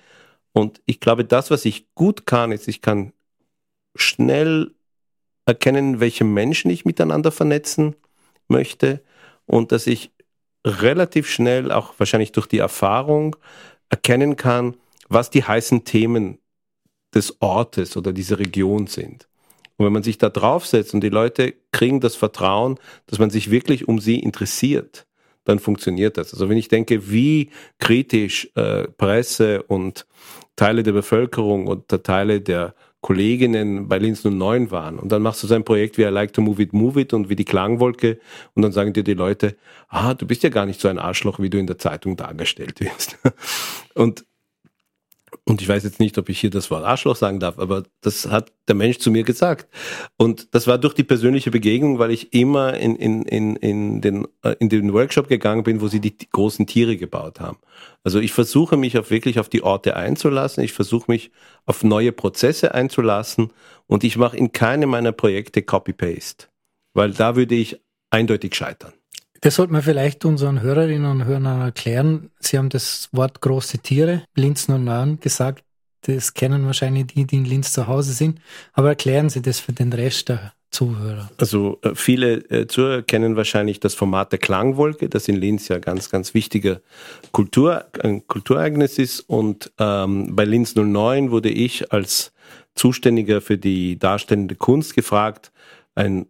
Und ich glaube, das, was ich gut kann, ist, ich kann schnell erkennen, welche Menschen ich miteinander vernetzen möchte und dass ich relativ schnell, auch wahrscheinlich durch die Erfahrung, erkennen kann, was die heißen Themen des Ortes oder dieser Region sind. Und wenn man sich da draufsetzt und die Leute kriegen das Vertrauen, dass man sich wirklich um sie interessiert, dann funktioniert das. Also wenn ich denke, wie kritisch äh, Presse und Teile der Bevölkerung oder Teile der Kolleginnen bei Linz 09 waren. Und dann machst du so ein Projekt wie I Like to Move It, Move It und wie die Klangwolke und dann sagen dir die Leute, ah, du bist ja gar nicht so ein Arschloch, wie du in der Zeitung dargestellt wirst. Und und ich weiß jetzt nicht, ob ich hier das Wort Arschloch sagen darf, aber das hat der Mensch zu mir gesagt. Und das war durch die persönliche Begegnung, weil ich immer in, in, in, in, den, äh, in den Workshop gegangen bin, wo sie die großen Tiere gebaut haben. Also ich versuche mich auf wirklich auf die Orte einzulassen, ich versuche mich auf neue Prozesse einzulassen und ich mache in keinem meiner Projekte Copy-Paste, weil da würde ich eindeutig scheitern. Das sollte man vielleicht unseren Hörerinnen und Hörern erklären. Sie haben das Wort große Tiere, Linz 09, gesagt. Das kennen wahrscheinlich die, die in Linz zu Hause sind. Aber erklären Sie das für den Rest der Zuhörer. Also äh, viele äh, Zuhörer kennen wahrscheinlich das Format der Klangwolke, das in Linz ja ganz, ganz wichtiger Kultur, ein Kulturereignis ist. Und ähm, bei Linz 09 wurde ich als Zuständiger für die darstellende Kunst gefragt, ein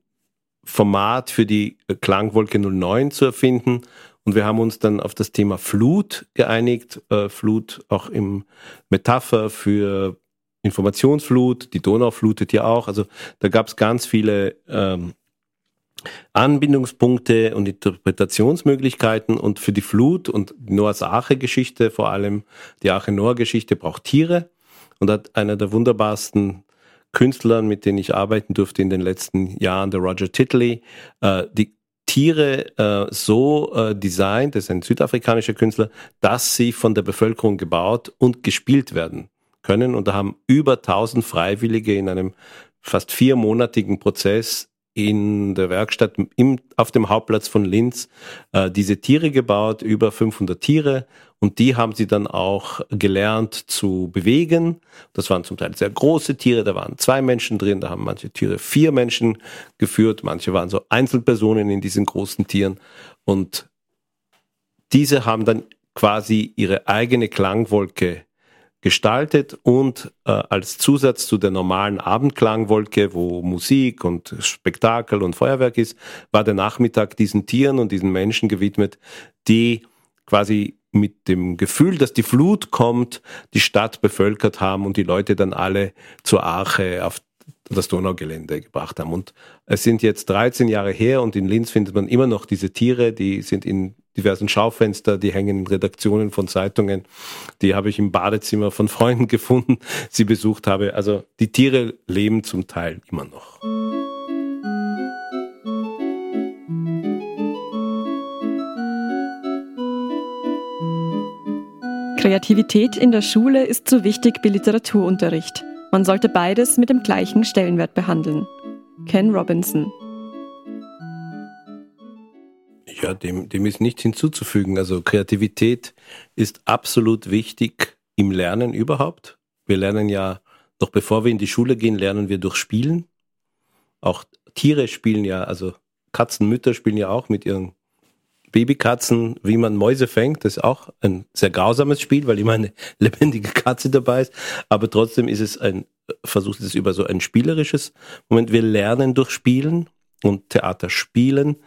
Format für die Klangwolke 09 zu erfinden. Und wir haben uns dann auf das Thema Flut geeinigt. Äh, Flut auch im Metapher für Informationsflut. Die Donau flutet ja auch. Also da gab es ganz viele ähm, Anbindungspunkte und Interpretationsmöglichkeiten. Und für die Flut und Noahs Arche-Geschichte vor allem, die Arche-Noah-Geschichte braucht Tiere. Und hat einer der wunderbarsten Künstlern, mit denen ich arbeiten durfte in den letzten Jahren, der Roger Titley, äh, die Tiere äh, so äh, designt, das ist ein südafrikanischer Künstler, dass sie von der Bevölkerung gebaut und gespielt werden können. Und da haben über 1000 Freiwillige in einem fast viermonatigen Prozess in der Werkstatt im, auf dem Hauptplatz von Linz äh, diese Tiere gebaut, über 500 Tiere und die haben sie dann auch gelernt zu bewegen. Das waren zum Teil sehr große Tiere, da waren zwei Menschen drin, da haben manche Tiere vier Menschen geführt, manche waren so Einzelpersonen in diesen großen Tieren. Und diese haben dann quasi ihre eigene Klangwolke gestaltet und äh, als Zusatz zu der normalen Abendklangwolke, wo Musik und Spektakel und Feuerwerk ist, war der Nachmittag diesen Tieren und diesen Menschen gewidmet, die quasi mit dem Gefühl, dass die Flut kommt, die Stadt bevölkert haben und die Leute dann alle zur Arche auf das Donaugelände gebracht haben. Und es sind jetzt 13 Jahre her und in Linz findet man immer noch diese Tiere, die sind in diversen Schaufenster, die hängen in Redaktionen von Zeitungen. Die habe ich im Badezimmer von Freunden gefunden, sie besucht habe. Also die Tiere leben zum Teil immer noch. Kreativität in der Schule ist so wichtig wie Literaturunterricht. Man sollte beides mit dem gleichen Stellenwert behandeln. Ken Robinson. Ja, dem, dem ist nichts hinzuzufügen. Also Kreativität ist absolut wichtig im Lernen überhaupt. Wir lernen ja, noch bevor wir in die Schule gehen, lernen wir durch Spielen. Auch Tiere spielen ja, also Katzenmütter spielen ja auch mit ihren Babykatzen, wie man Mäuse fängt. Das ist auch ein sehr grausames Spiel, weil immer eine lebendige Katze dabei ist. Aber trotzdem ist es ein, versucht es über so ein spielerisches Moment. Wir lernen durch Spielen und Theater spielen.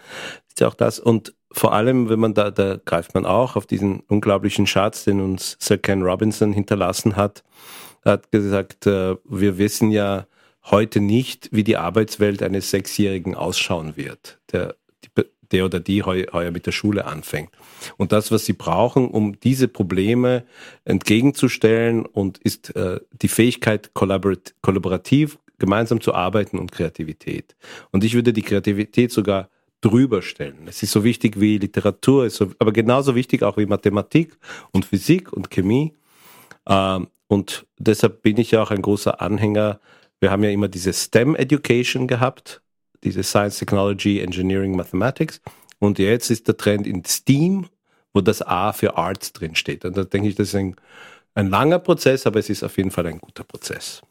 Ist ja auch das. Und vor allem, wenn man da, da greift man auch auf diesen unglaublichen Schatz, den uns Sir Ken Robinson hinterlassen hat. Er hat gesagt, äh, wir wissen ja heute nicht, wie die Arbeitswelt eines Sechsjährigen ausschauen wird. Der, der oder die heu, heuer mit der Schule anfängt. Und das, was sie brauchen, um diese Probleme entgegenzustellen und ist äh, die Fähigkeit, kollaborat kollaborativ gemeinsam zu arbeiten und Kreativität. Und ich würde die Kreativität sogar drüber stellen. Es ist so wichtig wie Literatur, ist so, aber genauso wichtig auch wie Mathematik und Physik und Chemie. Ähm, und deshalb bin ich ja auch ein großer Anhänger. Wir haben ja immer diese STEM Education gehabt, diese Science, Technology, Engineering, Mathematics. Und jetzt ist der Trend in STEAM, wo das A für Arts drin steht. Und da denke ich, das ist ein, ein langer Prozess, aber es ist auf jeden Fall ein guter Prozess.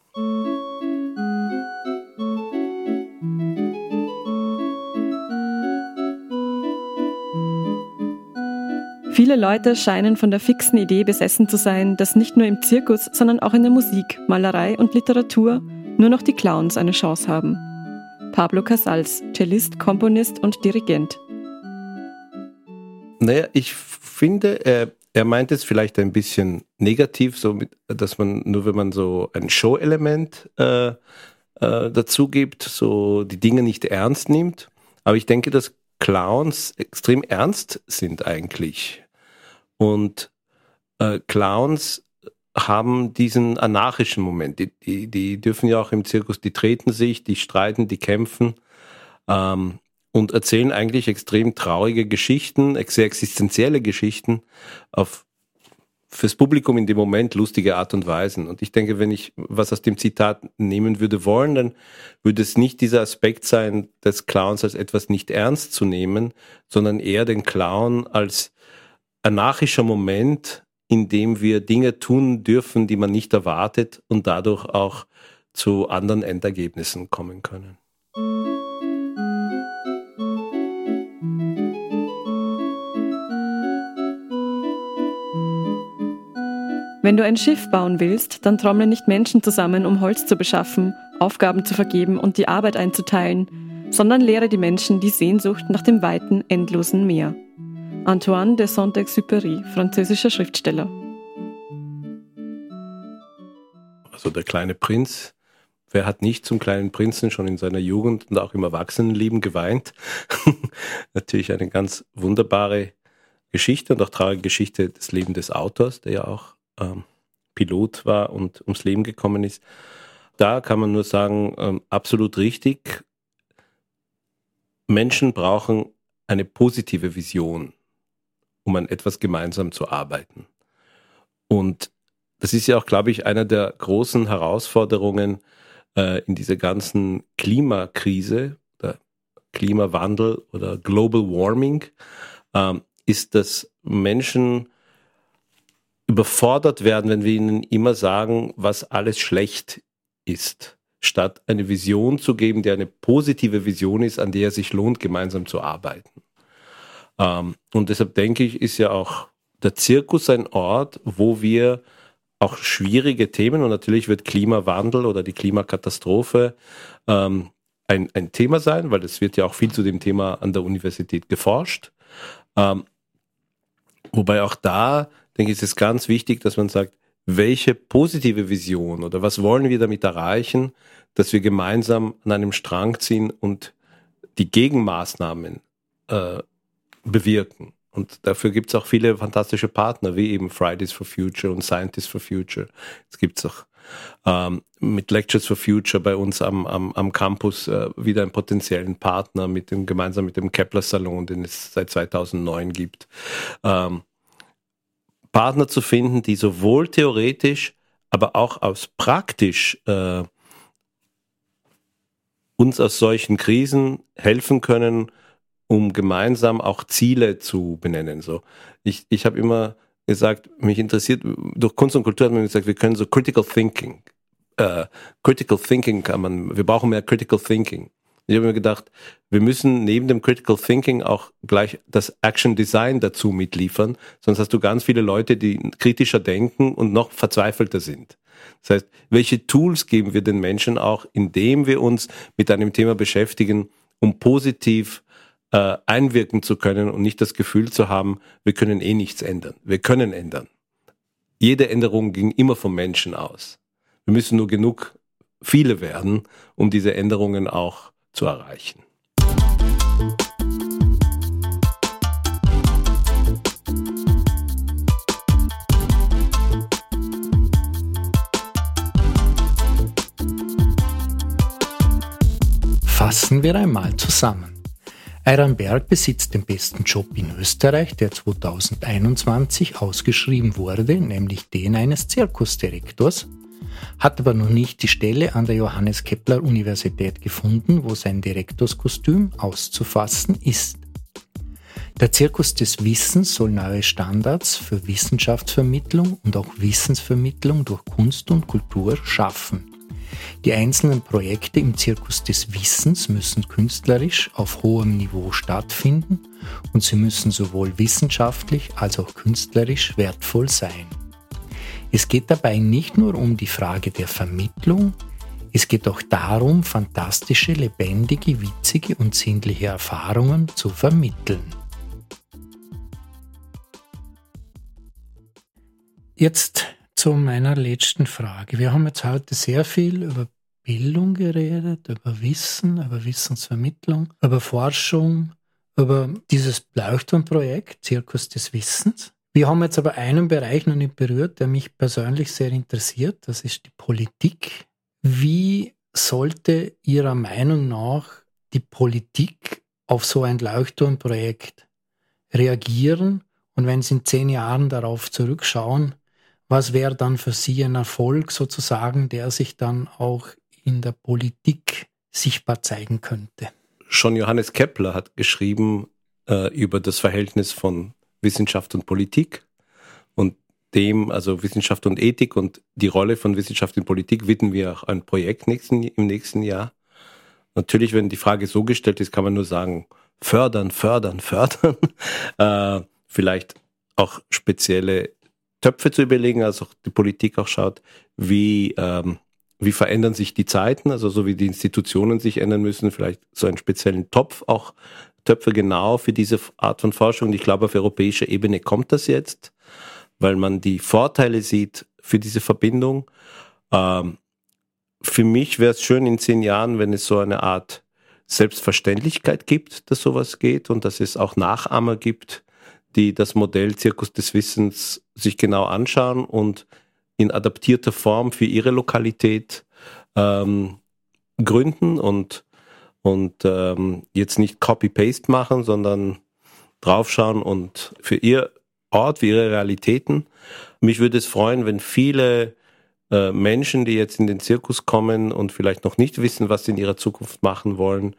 Viele Leute scheinen von der fixen Idee besessen zu sein, dass nicht nur im Zirkus, sondern auch in der Musik, Malerei und Literatur nur noch die Clowns eine Chance haben. Pablo Casals, Cellist, Komponist und Dirigent. Naja, ich finde, er, er meint es vielleicht ein bisschen negativ, so mit, dass man nur wenn man so ein Show-Element äh, äh, dazu gibt, so die Dinge nicht ernst nimmt. Aber ich denke, dass Clowns extrem ernst sind eigentlich. Und äh, Clowns haben diesen anarchischen Moment. Die, die, die dürfen ja auch im Zirkus, die treten sich, die streiten, die kämpfen ähm, und erzählen eigentlich extrem traurige Geschichten, sehr existenzielle Geschichten auf fürs Publikum in dem Moment lustige Art und Weisen. Und ich denke, wenn ich was aus dem Zitat nehmen würde wollen, dann würde es nicht dieser Aspekt sein, des Clowns als etwas nicht ernst zu nehmen, sondern eher den Clown als anarchischer Moment, in dem wir Dinge tun dürfen, die man nicht erwartet und dadurch auch zu anderen Endergebnissen kommen können. Wenn du ein Schiff bauen willst, dann trommle nicht Menschen zusammen, um Holz zu beschaffen, Aufgaben zu vergeben und die Arbeit einzuteilen, sondern lehre die Menschen die Sehnsucht nach dem weiten, endlosen Meer. Antoine de Saint-Exupéry, französischer Schriftsteller. Also der kleine Prinz, wer hat nicht zum kleinen Prinzen schon in seiner Jugend und auch im Erwachsenenleben geweint? Natürlich eine ganz wunderbare Geschichte und auch traurige Geschichte des Lebens des Autors, der ja auch ähm, Pilot war und ums Leben gekommen ist. Da kann man nur sagen, ähm, absolut richtig. Menschen brauchen eine positive Vision um an etwas gemeinsam zu arbeiten. Und das ist ja auch, glaube ich, einer der großen Herausforderungen äh, in dieser ganzen Klimakrise, der Klimawandel oder Global Warming, ähm, ist, dass Menschen überfordert werden, wenn wir ihnen immer sagen, was alles schlecht ist, statt eine Vision zu geben, die eine positive Vision ist, an der es sich lohnt, gemeinsam zu arbeiten. Ähm, und deshalb denke ich, ist ja auch der Zirkus ein Ort, wo wir auch schwierige Themen und natürlich wird Klimawandel oder die Klimakatastrophe ähm, ein, ein Thema sein, weil es wird ja auch viel zu dem Thema an der Universität geforscht. Ähm, wobei auch da, denke ich, ist es ganz wichtig, dass man sagt, welche positive Vision oder was wollen wir damit erreichen, dass wir gemeinsam an einem Strang ziehen und die Gegenmaßnahmen äh, bewirken. Und dafür gibt es auch viele fantastische Partner, wie eben Fridays for Future und Scientists for Future. Es gibt auch ähm, mit Lectures for Future bei uns am, am, am Campus äh, wieder einen potenziellen Partner mit dem, gemeinsam mit dem Kepler Salon, den es seit 2009 gibt. Ähm, Partner zu finden, die sowohl theoretisch, aber auch aus praktisch äh, uns aus solchen Krisen helfen können, um gemeinsam auch Ziele zu benennen. So, ich, ich habe immer gesagt, mich interessiert, durch Kunst und Kultur hat man gesagt, wir können so Critical Thinking, äh, Critical Thinking kann man, wir brauchen mehr Critical Thinking. Ich habe mir gedacht, wir müssen neben dem Critical Thinking auch gleich das Action Design dazu mitliefern, sonst hast du ganz viele Leute, die kritischer denken und noch verzweifelter sind. Das heißt, welche Tools geben wir den Menschen auch, indem wir uns mit einem Thema beschäftigen, um positiv äh, einwirken zu können und nicht das Gefühl zu haben, wir können eh nichts ändern. Wir können ändern. Jede Änderung ging immer vom Menschen aus. Wir müssen nur genug viele werden, um diese Änderungen auch zu erreichen. Fassen wir einmal zusammen. Ayran Berg besitzt den besten Job in Österreich, der 2021 ausgeschrieben wurde, nämlich den eines Zirkusdirektors, hat aber noch nicht die Stelle an der Johannes Kepler Universität gefunden, wo sein Direktorskostüm auszufassen ist. Der Zirkus des Wissens soll neue Standards für Wissenschaftsvermittlung und auch Wissensvermittlung durch Kunst und Kultur schaffen. Die einzelnen Projekte im Zirkus des Wissens müssen künstlerisch auf hohem Niveau stattfinden und sie müssen sowohl wissenschaftlich als auch künstlerisch wertvoll sein. Es geht dabei nicht nur um die Frage der Vermittlung, es geht auch darum, fantastische, lebendige, witzige und sinnliche Erfahrungen zu vermitteln. Jetzt zu meiner letzten Frage. Wir haben jetzt heute sehr viel über Bildung geredet, über Wissen, über Wissensvermittlung, über Forschung, über dieses Leuchtturmprojekt Zirkus des Wissens. Wir haben jetzt aber einen Bereich noch nicht berührt, der mich persönlich sehr interessiert. Das ist die Politik. Wie sollte Ihrer Meinung nach die Politik auf so ein Leuchtturmprojekt reagieren? Und wenn Sie in zehn Jahren darauf zurückschauen, was wäre dann für Sie ein Erfolg sozusagen, der sich dann auch in der Politik sichtbar zeigen könnte? Schon Johannes Kepler hat geschrieben äh, über das Verhältnis von Wissenschaft und Politik und dem, also Wissenschaft und Ethik und die Rolle von Wissenschaft in Politik widmen wir auch ein Projekt nächsten, im nächsten Jahr. Natürlich, wenn die Frage so gestellt ist, kann man nur sagen, fördern, fördern, fördern. äh, vielleicht auch spezielle Töpfe zu überlegen, also die Politik auch schaut, wie, ähm, wie verändern sich die Zeiten, also so wie die Institutionen sich ändern müssen, vielleicht so einen speziellen Topf auch Töpfe genau für diese Art von Forschung. Ich glaube, auf europäischer Ebene kommt das jetzt, weil man die Vorteile sieht für diese Verbindung. Ähm, für mich wäre es schön in zehn Jahren, wenn es so eine Art Selbstverständlichkeit gibt, dass sowas geht und dass es auch Nachahmer gibt, die das Modell Zirkus des Wissens sich genau anschauen und in adaptierter Form für ihre Lokalität ähm, gründen und, und ähm, jetzt nicht Copy-Paste machen, sondern draufschauen und für ihr Ort, für ihre Realitäten. Mich würde es freuen, wenn viele äh, Menschen, die jetzt in den Zirkus kommen und vielleicht noch nicht wissen, was sie in ihrer Zukunft machen wollen,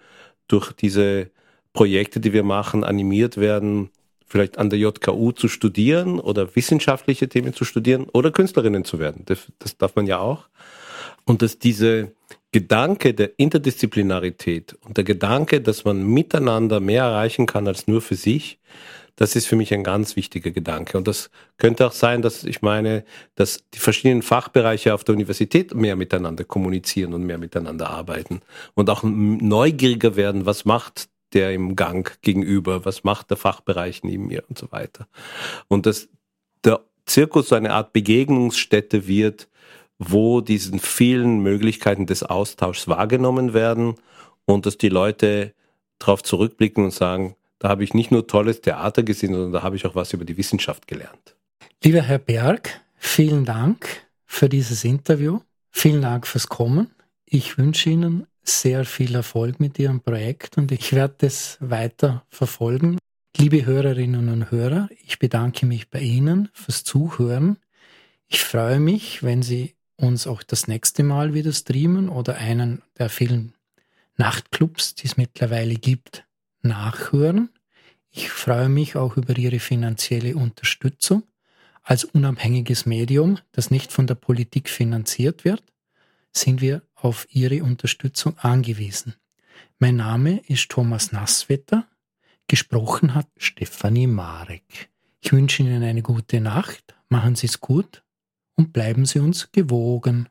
durch diese Projekte, die wir machen, animiert werden, vielleicht an der JKU zu studieren oder wissenschaftliche Themen zu studieren oder Künstlerinnen zu werden. Das, das darf man ja auch. Und dass diese Gedanke der Interdisziplinarität und der Gedanke, dass man miteinander mehr erreichen kann als nur für sich, das ist für mich ein ganz wichtiger Gedanke. Und das könnte auch sein, dass ich meine, dass die verschiedenen Fachbereiche auf der Universität mehr miteinander kommunizieren und mehr miteinander arbeiten und auch neugieriger werden, was macht der im Gang gegenüber, was macht der Fachbereich neben mir und so weiter. Und dass der Zirkus so eine Art Begegnungsstätte wird, wo diesen vielen Möglichkeiten des Austauschs wahrgenommen werden und dass die Leute darauf zurückblicken und sagen, Da habe ich nicht nur tolles Theater gesehen, sondern da habe ich auch was über die Wissenschaft gelernt. Lieber Herr Berg, vielen Dank für dieses Interview. Vielen Dank fürs Kommen. Ich wünsche Ihnen sehr viel Erfolg mit Ihrem Projekt und ich werde es weiter verfolgen. Liebe Hörerinnen und Hörer, ich bedanke mich bei Ihnen fürs Zuhören. Ich freue mich, wenn Sie uns auch das nächste Mal wieder streamen oder einen der vielen Nachtclubs, die es mittlerweile gibt, nachhören. Ich freue mich auch über Ihre finanzielle Unterstützung als unabhängiges Medium, das nicht von der Politik finanziert wird, sind wir auf Ihre Unterstützung angewiesen. Mein Name ist Thomas Nasswetter. Gesprochen hat Stefanie Marek. Ich wünsche Ihnen eine gute Nacht, machen Sie es gut und bleiben Sie uns gewogen.